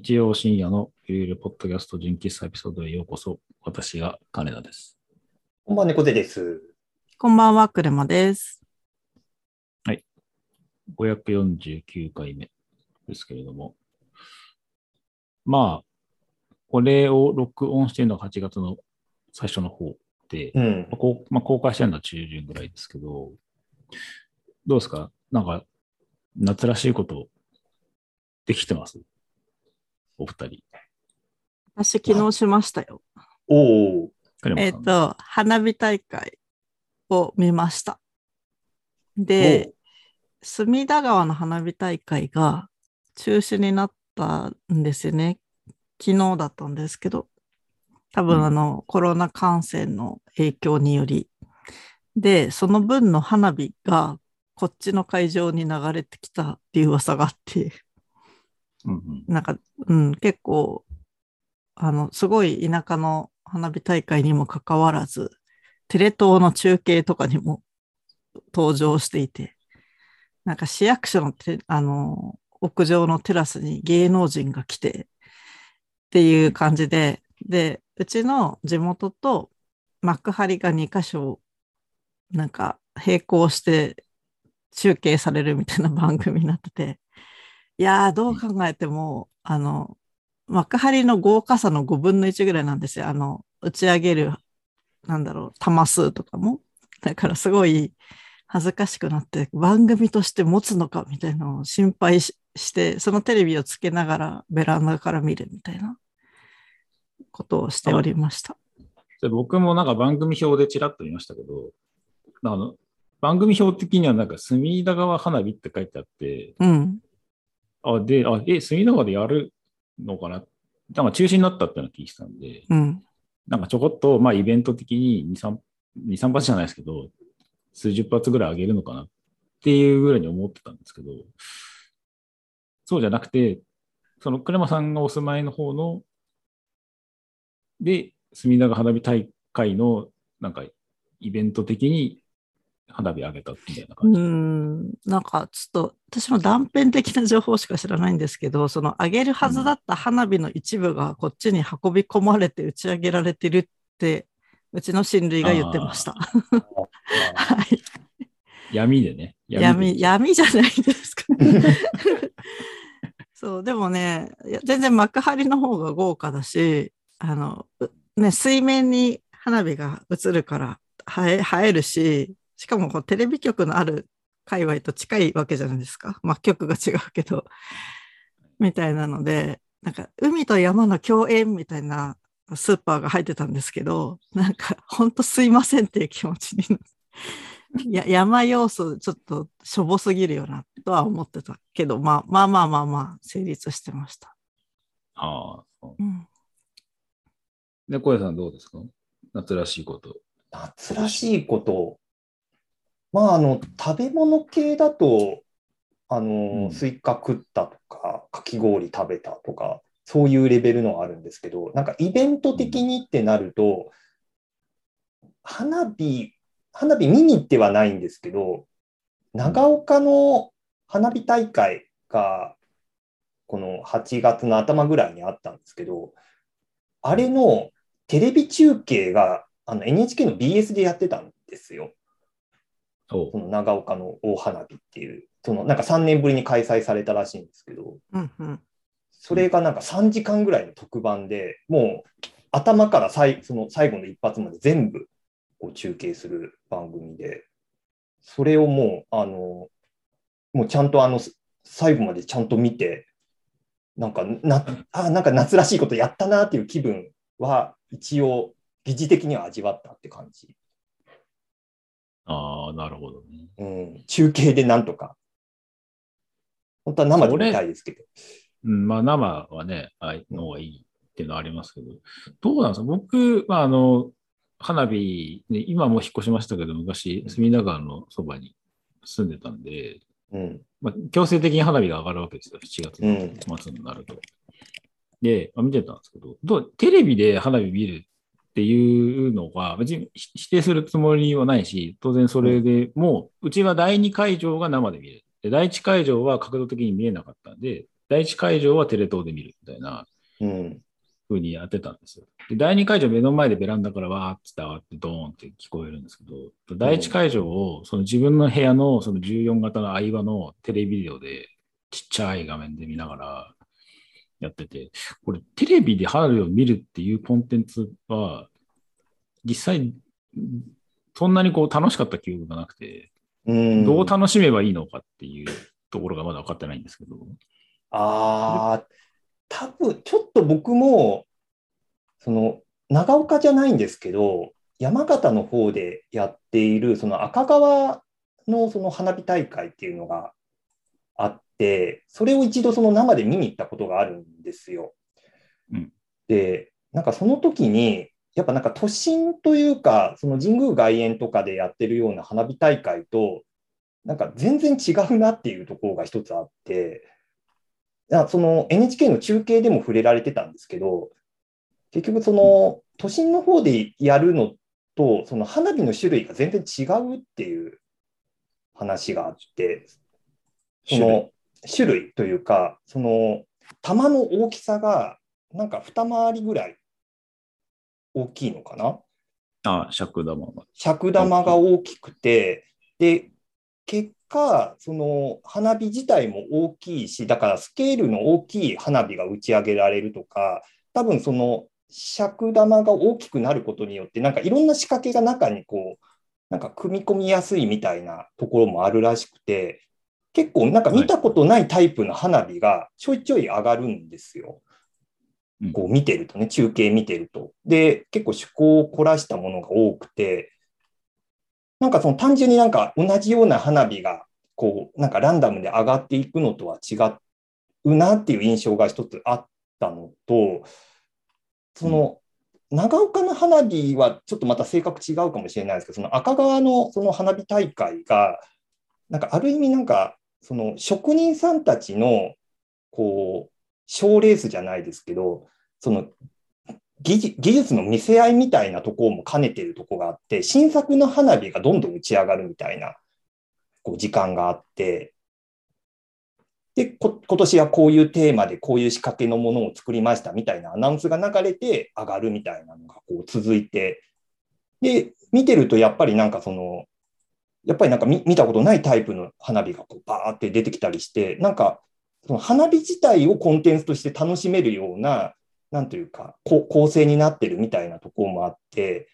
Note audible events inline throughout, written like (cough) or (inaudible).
日曜深夜のゆるゆるポッドキャスト純喫茶エピソードへようこそ。私が金田です。こんばんは、猫背です。こんばんは、クレマです。549回目ですけれども。まあ、これを録音してるのが8月の最初の方で、うんまあ。こうまあ、公開してるのは中旬ぐらいですけど、どうですか？なんか、夏らしいことできてます？お二人。私、昨日しましたよ。おお。えっ、金本さんと、花火大会を見ました。で、隅田川の花火大会が中止になったんですよね。昨日だったんですけど、多うん分あの、コロナ感染の影響により。で、その分の花火がこっちの会場に流れてきたっていう噂があって、うんうんなんか、うん、結構、あの、すごい田舎の花火大会にもかかわらず、テレ東の中継とかにも登場していて、なんか市役所のあの屋上のテラスに芸能人が来てっていう感じで、で、うちの地元と幕張が2箇所、なんか並行して中継されるみたいな番組になってて、いやー、どう考えても、あの、幕張の豪華さの5分の1ぐらいなんですよ。あの、打ち上げる、なんだろう、玉数とかも。だからすごい恥ずかしくなって、番組として持つのかみたいなのを心配しして、そのテレビをつけながらベランダから見るみたいなことをしておりました。で僕もなんか番組表でちらっと見ましたけど、あの番組表的にはなんか隅田川花火って書いてあって、うん。あ、で、あ、え、隅田川でやるのかな？なんか中止になったっていうのを聞いてたんで、うん。なんかちょこっと、まあイベント的に2、3、2、3発じゃないですけど、数十発ぐらい上げるのかなっていうぐらいに思ってたんですけど、そうじゃなくて、その、クレマさんがお住まいの方の、で、隅田川花火大会の、なんか、イベント的に花火上げたみたいなう感じ。ん、なんかちょっと私も断片的な情報しか知らないんですけど、その上げるはずだった花火の一部がこっちに運び込まれて打ち上げられてるって、うちの親類が言ってました。はい。闇でね。で闇、闇じゃないですか。(laughs) そう、でもね、全然幕張の方が豪華だし、あの、うね、水面に花火が映るから映え映えるし、しかもこうテレビ局のある界隈と近いわけじゃないですか。まあ局が違うけど、みたいなので、なんか海と山の共演みたいなスーパーが入ってたんですけど、なんか本当すいませんっていう気持ちになっていや山要素ちょっとしょぼすぎるよなとは思ってたけど、まあ、まあまあまあまあ成立してました。ああ、そううん、で、小屋さんどうですか？夏らしいこと。夏らしいこと。まあ、あの、食べ物系だと、あの、うんスイカ食ったとか、かき氷食べたとか、そういうレベルのあるんですけど、なんかイベント的にってなると、花火、花火見に行ってはないんですけど、長岡の花火大会が、この8月の頭ぐらいにあったんですけど、あれのテレビ中継があの NHK の BS でやってたんですよ。おその長岡の大花火っていう、そのなんか3年ぶりに開催されたらしいんですけど、うん、うん。それがなんか3時間ぐらいの特番で、もう頭から最その最後の一発まで全部こう中継する番組で、それをもう、あの、もうちゃんとあの、最後までちゃんと見て、なんかな、あ、なんか夏らしいことやったなっていう気分は、一応、疑似的には味わったって感じ。なるほどね。うん、中継でなんとか。本当は生で見たいですけど。うん、まあ生はね、あいの方がいいっていうのはありますけど、どうなんですか？僕、まああの、花火、ね、今もう引っ越しましたけど、昔、隅田川のそばに住んでたんで、うん。まあ、強制的に花火が上がるわけですよ、7月うん。末になると。で、まあ見てたんですけど、どうテレビで花火見るっていうのが、別に否否定するつもりはないし、当然それでもう、うちは第2会場が生で見れる。で第1会場は角度的に見えなかったんで、第一会場はテレ東で見るみたいなうん。風にやってたんですよ。で、第二会場目の前でベランダからわーって上がってドーンって聞こえるんですけど、第一会場をその自分の部屋のその14型の相場のテレビデオでちっちゃい画面で見ながらやってて、これテレビで春を見るっていうコンテンツは実際そんなにこう楽しかった記憶がなくて、うん、どう楽しめばいいのかっていうところがまだ分かってないんですけど。ああ、多分ちょっと僕も、その、長岡じゃないんですけど、山形の方でやっている、その赤川のその花火大会っていうのがあって、それを一度その生で見に行ったことがあるんですよ。うんで、なんかその時に、やっぱなんか都心というか、その神宮外苑とかでやってるような花火大会と、なんか全然違うなっていうところが一つあって、その NHK の中継でも触れられてたんですけど、結局その都心の方でやるのと、その花火の種類が全然違うっていう話があって、その種類というか、その玉の大きさがなんか二回りぐらい大きいのかな？あ、尺玉が。尺玉が大きくて、で、結果、その花火自体も大きいし、だからスケールの大きい花火が打ち上げられるとか、多分その尺玉が大きくなることによって、なんかいろんな仕掛けが中にこう、なんか組み込みやすいみたいなところもあるらしくて、結構なんか見たことないタイプの花火がちょいちょい上がるんですよ。うんこう見てるとね、中継見てると。で、結構趣向を凝らしたものが多くて、なんかその単純になんか同じような花火が、こう、なんかランダムで上がっていくのとは違うなっていう印象が一つあったのと、その、長岡の花火はちょっとまた性格違うかもしれないですけど、その赤川のその花火大会が、なんかある意味なんか、その職人さんたちの、こう、賞レースじゃないですけど、その技術の見せ合いみたいなところも兼ねてるところがあって、新作の花火がどんどん打ち上がるみたいなこう時間があって、でこ、今年はこういうテーマでこういう仕掛けのものを作りましたみたいなアナウンスが流れて上がるみたいなのがこう続いて、で、見てるとやっぱりなんかその、やっぱりなんか見見たことないタイプの花火がこうバーって出てきたりして、なんかその花火自体をコンテンツとして楽しめるような、なんというか、こ構成になってるみたいなところもあって、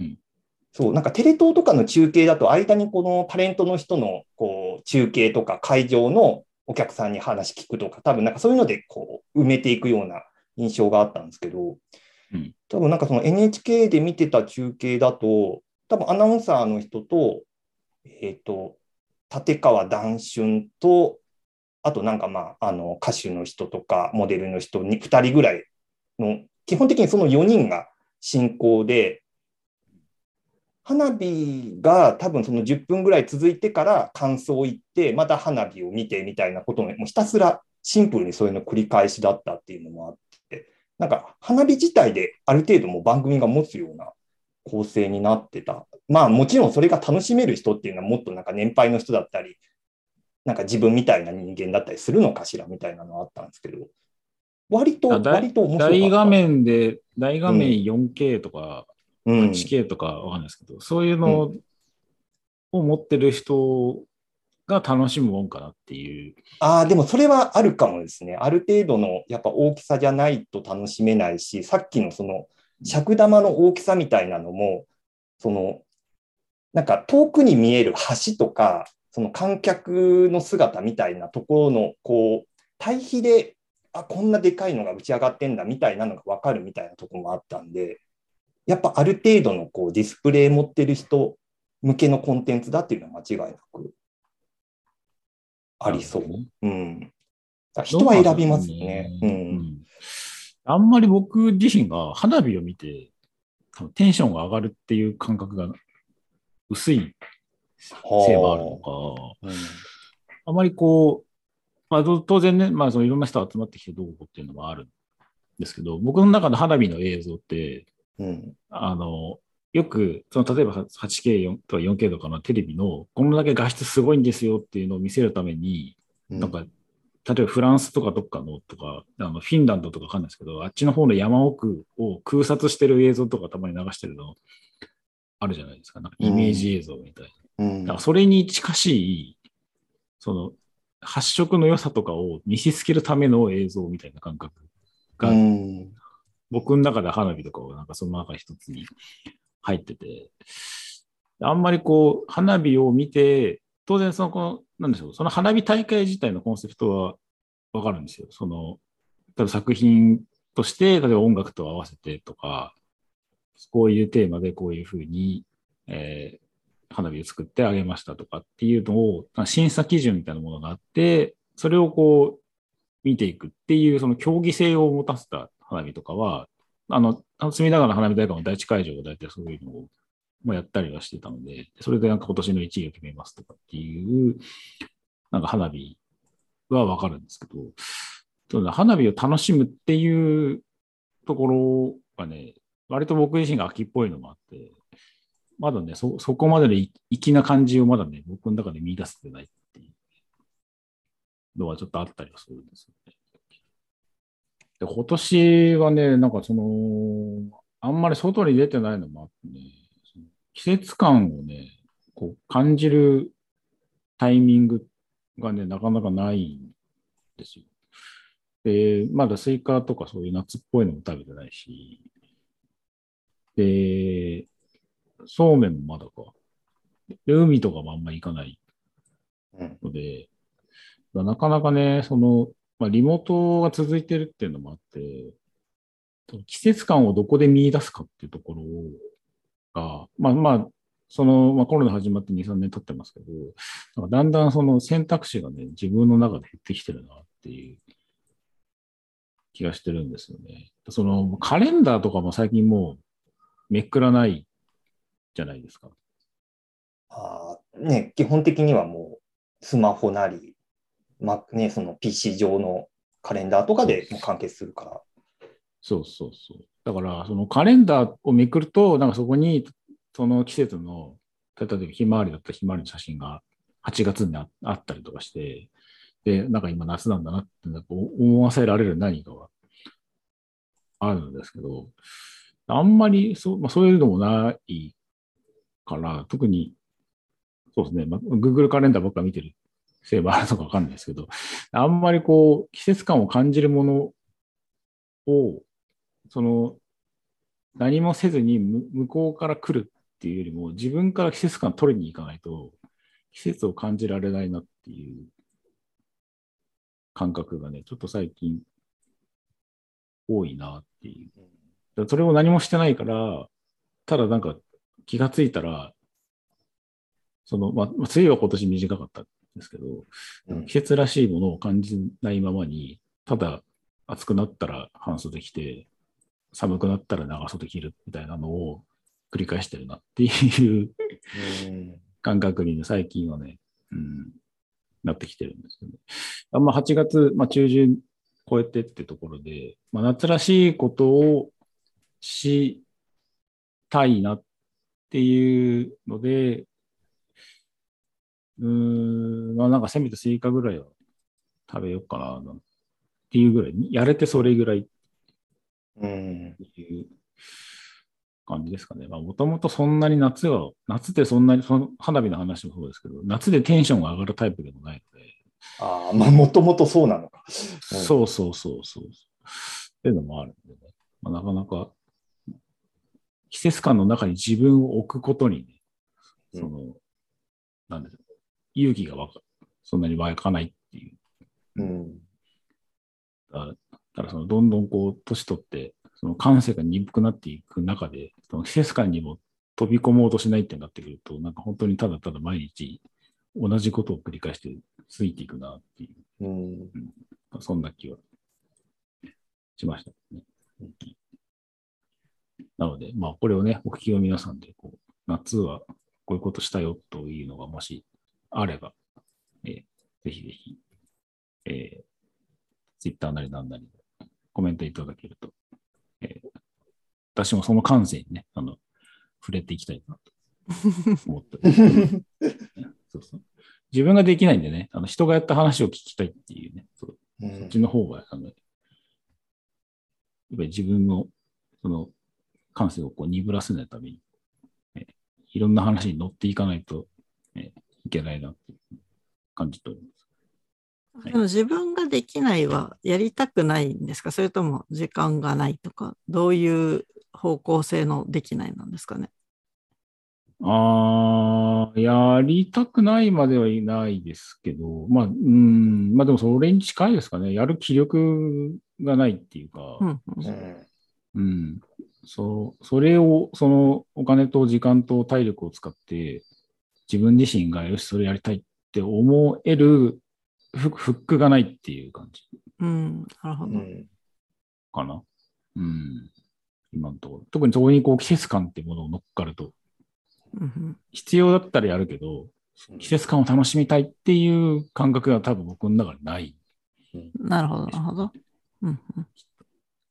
うん。そう、なんかテレ東とかの中継だと、間にこのタレントの人のこう中継とか会場のお客さんに話聞くとか、多分なんかそういうのでこう埋めていくような印象があったんですけど、うん。多分なんかその NHK で見てた中継だと、多分アナウンサーの人と、えっ、と、立川談春と、あとなんかまあ、あの歌手の人とかモデルの人に2人ぐらいの、基本的にその4人が進行で、花火が多分その10分ぐらい続いてから感想を言って、また花火を見てみたいなことの、もうひたすらシンプルにそういうの繰り返しだったっていうのもあって、なんか花火自体である程度も番組が持つような構成になってた。まあもちろんそれが楽しめる人っていうのはもっとなんか年配の人だったり、なんか自分みたいな人間だったりするのかしらみたいなのあったんですけど、割と、割と面白かった。大画面で、大画面 4K とかうん、8K とかわかんないですけど、そういうのを持ってる人が楽しむもんかなっていう。ああ、でもそれはあるかもですね。ある程度のやっぱ大きさじゃないと楽しめないし、さっきのその尺玉の大きさみたいなのも、その、なんか遠くに見える橋とか、その観客の姿みたいなところの、こう、対比で、あ、こんなでかいのが打ち上がってんだみたいなのがわかるみたいなところもあったんで、やっぱある程度のこうディスプレイ持ってる人向けのコンテンツだっていうのは間違いなくありそう。うん。人は選びますね。う。うんんあんまり僕自身が花火を見て、テンションが上がるっていう感覚が薄いせいもあるのか、うんあまりこう、まあ、ど当然ね、まあ、そのいろんな人が集まってきてどうこうっていうのもあるんですけど、僕の中の花火の映像って、うん。あの、よく、その例えば 8K とか 4K とかのテレビの、こんだけ画質すごいんですよっていうのを見せるために、うんなんか、例えばフランスとかどっかのとか、あのフィンランドとかわかんないですけど、あっちの方の山奥を空撮してる映像とかたまに流してるのあるじゃないですか。なんかイメージ映像みたいな。うんだからそれに近しい、その発色の良さとかを見せつけるための映像みたいな感覚が、うん僕の中で花火とかはなんかその中一つに入ってて、あんまりこう、花火を見て、当然その、この、なんでしょう、その花火大会自体のコンセプトはわかるんですよ。その、例えば作品として、例えば音楽と合わせてとか、こういうテーマでこういうふうに、えー花火を作ってあげましたとかっていうのを、審査基準みたいなものがあって、それをこう、見ていくっていう、その競技性を持たせた花火とかは、あの、隅田川の花火大会の第一会場が大体そういうのをもやったりはしてたので、それでなんか今年の1位を決めますとかっていう、なんか花火はわかるんですけど、ただ花火を楽しむっていうところがね、割と僕自身が秋っぽいのもあって、まだね、そ、そこまでのい粋な感じをまだね、僕の中で見出せてないっていうのはちょっとあったりはするんですよね。で、今年はね、なんかその、あんまり外に出てないのもあってね、季節感をね、こう感じるタイミングがね、なかなかないんですよ。で、まだスイカとかそういう夏っぽいのも食べてないし、で、そうめんもまだか。で、海とかもあんまり行かないうんので、なかなかね、その、まあ、リモートが続いてるっていうのもあって、季節感をどこで見出すかっていうところが、まあまあ、その、まあ、コロナ始まって2、3年経ってますけど、なんかだんだんその選択肢がね、自分の中で減ってきてるなっていう気がしてるんですよね。そのカレンダーとかも最近もうめっくらないじゃないですか。あーね、基本的にはもうスマホなり、まね、その PC 上のカレンダーとかでもう完結するから。そうそうそう。だから、そのカレンダーをめくると、なんかそこに、その季節の、例えばひまわりだったらひまわりの写真が8月にあったりとかして、で、なんか今夏なんだなって思わせられる何かはあるんですけど、あんまりそう、まあ、そういうのもないから、特に、そうですね、まあ、Google カレンダーばっか見てるせいもあるのかわかんないですけど、あんまりこう、季節感を感じるものを、その、何もせずにむ向こうから来るっていうよりも、自分から季節感取りに行かないと、季節を感じられないなっていう感覚がね、ちょっと最近多いなっていう。それを何もしてないから、ただなんか気がついたら、その、まあ、まあ梅雨は今年短かったんですけど、うん季節らしいものを感じないままに、ただ暑くなったら半袖着て、寒くなったら長袖着るみたいなのを繰り返してるなっていううん感覚にね、最近はね、うん、なってきてるんですよね。あんま8月、まあ、中旬超えてってところで、まあ、夏らしいことをしたいなっていうので、うーん、まあなんかせめてスイカぐらいは食べようかな、なんていうぐらい、やれてそれぐらいっうんていう感じですかね。まあもともとそんなに夏は、夏ってそんなに、その花火の話もそうですけど、夏でテンションが上がるタイプでもないので、ああ、まあ、もともとそうなのか。うんそうそうそうそう。っていうのもあるんでね。まあ、なかなか、季節感の中に自分を置くことにね、その、なんでしょう、勇気がわかそんなに湧かないっていう。うん。だだからそのどんどんこう、年取って、その感性が鈍くなっていく中で、その季節感にも飛び込もうとしないってなってくると、なんか本当にただただ毎日同じことを繰り返してついていくなっていう。うん。そんな気はしましたね。なので、まあ、これをね、お聞きの皆さんで、こう、夏はこういうことしたよというのがもしあれば、えーぜひぜひ、えー、ツイッターなりなんなりでコメントいただけると、えー私もその感性にね、あの、触れていきたいなと (laughs) 思ってそうそう。自分ができないんでね、あの人がやった話を聞きたいっていうね、そううんそっちの方が、あの、やっぱり自分の、その、感性をこう鈍らせないために、えいろんな話に乗っていかないと、えいけないなっていう感じております。でも自分ができないはやりたくないんですか？それとも時間がないとか、どういう方向性のできないなんですかね？ああ、やりたくないまではいないですけど、まあ、うん、まあでもそれに近いですかね。やる気力がないっていうか、うんうん。そう、それを、そのお金と時間と体力を使って、自分自身がよし、それやりたいって思えるフフックがないっていう感じうん、なるほど。うんかな。うん。今のところ。特にそこにこう季節感っていうものを乗っかると、うん必要だったらやるけど、季節感を楽しみたいっていう感覚が多分僕の中にない。うんなるほど、なるほど。うんうん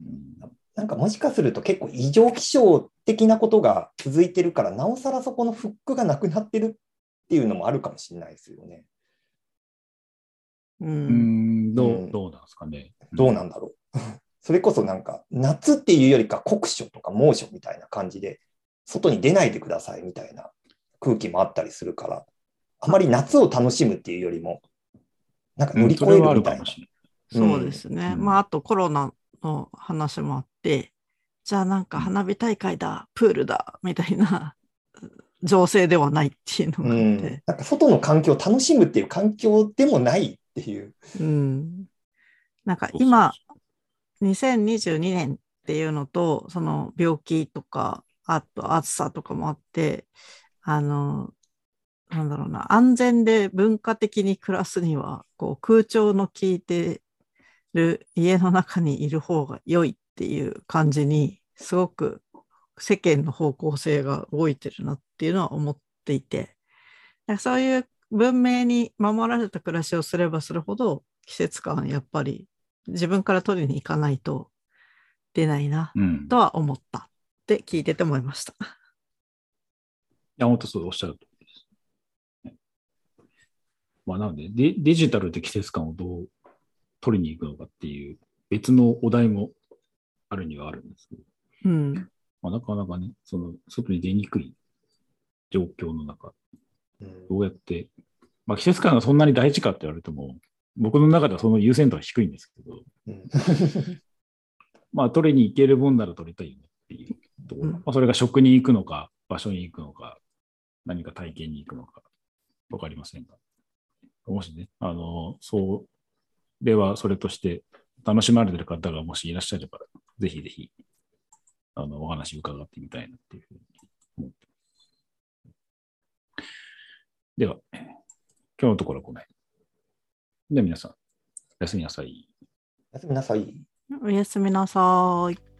うんなんかもしかすると結構異常気象的なことが続いてるから、なおさらそこのフックがなくなってるっていうのもあるかもしれないですよね。ううんん、どうんう、どうなんですかね。どうなんだろう。(laughs) それこそなんか夏っていうよりか酷暑とか猛暑みたいな感じで、外に出ないでくださいみたいな空気もあったりするから、あまり夏を楽しむっていうよりも、なんか乗り越えるみたいな。るかもしれない。そうですね。うんまあ、あとコロナの話もあって、じゃあなんか花火大会だ、プールだ、みたいな情勢ではないっていうのがあうんって、なんか外の環境を楽しむっていう環境でもないっていう。うん。なんか今、2022年っていうのと、その病気とか、あと暑さとかもあって、あの、なんだろうな、安全で文化的に暮らすには、こう空調の効いてる家の中にいる方が良いっていう感じに、すごく世間の方向性が動いてるなっていうのは思っていて、そういう文明に守られた暮らしをすればするほど、季節感やっぱり自分から取りに行かないと出ないなうん。とは思ったって聞いてて思いました。いや、本当そうおっしゃるとりです。まあ、なのでデ、デジタルで季節感をどう取りに行くのかっていう別のお題もあるにはあるんですけど、うん。まあ、なかなかね、その外に出にくい状況の中、うんどうやって、まあ、季節感がそんなに大事かって言われても、僕の中ではその優先度は低いんですけど、うんまあ、取りに行けるもんなら取りたいよねっていうところ。うんまあ、それが食に行くのか、場所に行くのか、何か体験に行くのか、わかりませんが。もしね、あの、それはそれとして楽しまれてる方がもしいらっしゃれば、ぜひぜひ、あの、お話伺ってみたいなっていうふうに思ってます。では、今日のところはこの辺。では皆さん、おやすみなさい。おやすみなさい。おやすみなさい。